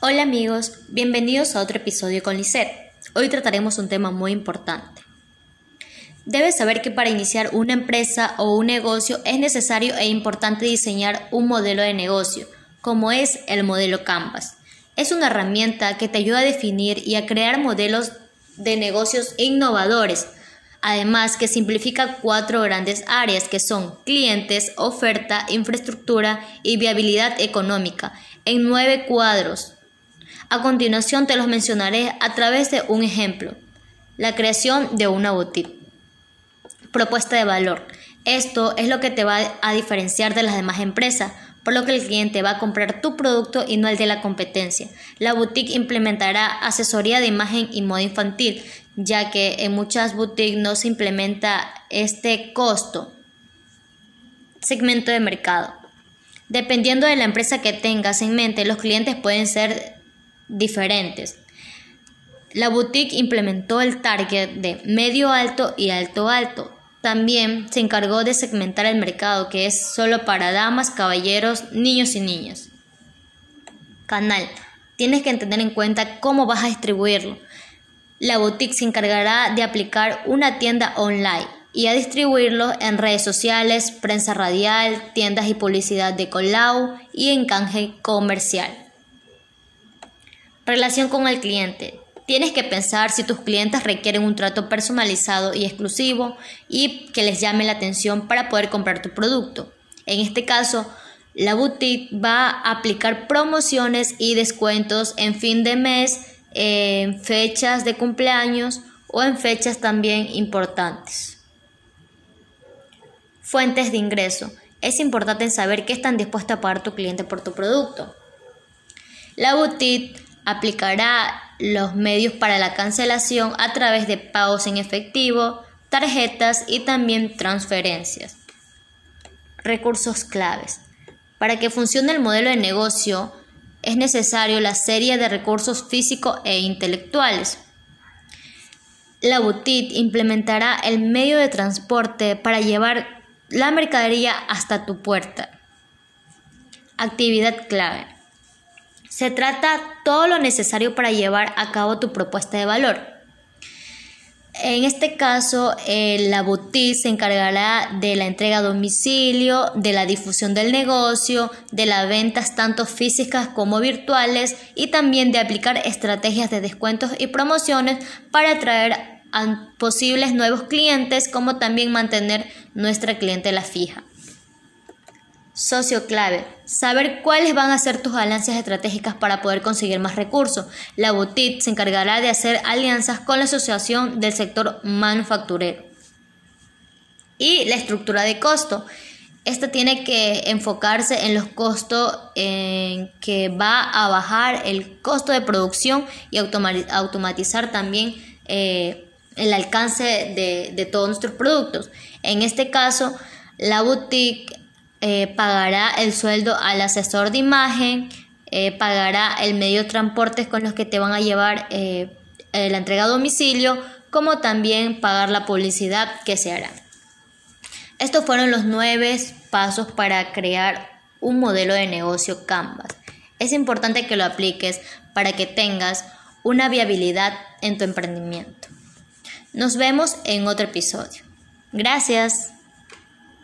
Hola amigos, bienvenidos a otro episodio con Lisette. Hoy trataremos un tema muy importante. Debes saber que para iniciar una empresa o un negocio es necesario e importante diseñar un modelo de negocio, como es el modelo Canvas. Es una herramienta que te ayuda a definir y a crear modelos de negocios innovadores, además que simplifica cuatro grandes áreas que son clientes, oferta, infraestructura y viabilidad económica en nueve cuadros a continuación te los mencionaré a través de un ejemplo. La creación de una boutique. Propuesta de valor. Esto es lo que te va a diferenciar de las demás empresas, por lo que el cliente va a comprar tu producto y no el de la competencia. La boutique implementará asesoría de imagen y moda infantil, ya que en muchas boutiques no se implementa este costo. Segmento de mercado. Dependiendo de la empresa que tengas en mente, los clientes pueden ser diferentes. La boutique implementó el target de medio alto y alto alto. También se encargó de segmentar el mercado que es solo para damas, caballeros, niños y niñas. Canal. Tienes que tener en cuenta cómo vas a distribuirlo. La boutique se encargará de aplicar una tienda online y a distribuirlo en redes sociales, prensa radial, tiendas y publicidad de colau y en canje comercial. Relación con el cliente. Tienes que pensar si tus clientes requieren un trato personalizado y exclusivo y que les llame la atención para poder comprar tu producto. En este caso, la boutique va a aplicar promociones y descuentos en fin de mes, en fechas de cumpleaños o en fechas también importantes. Fuentes de ingreso. Es importante saber qué están dispuestos a pagar tu cliente por tu producto. La boutique aplicará los medios para la cancelación a través de pagos en efectivo, tarjetas y también transferencias. Recursos claves. Para que funcione el modelo de negocio es necesario la serie de recursos físicos e intelectuales. La boutique implementará el medio de transporte para llevar la mercadería hasta tu puerta. Actividad clave. Se trata todo lo necesario para llevar a cabo tu propuesta de valor. En este caso, eh, la boutique se encargará de la entrega a domicilio, de la difusión del negocio, de las ventas tanto físicas como virtuales y también de aplicar estrategias de descuentos y promociones para atraer a posibles nuevos clientes como también mantener nuestra clientela fija. Socio clave. Saber cuáles van a ser tus alianzas estratégicas para poder conseguir más recursos. La boutique se encargará de hacer alianzas con la asociación del sector manufacturero. Y la estructura de costo. Esta tiene que enfocarse en los costos en que va a bajar el costo de producción y automatizar también eh, el alcance de, de todos nuestros productos. En este caso, la boutique eh, pagará el sueldo al asesor de imagen, eh, pagará el medio de transporte con los que te van a llevar eh, la entrega a domicilio, como también pagar la publicidad que se hará. Estos fueron los nueve pasos para crear un modelo de negocio Canvas. Es importante que lo apliques para que tengas una viabilidad en tu emprendimiento. Nos vemos en otro episodio. Gracias.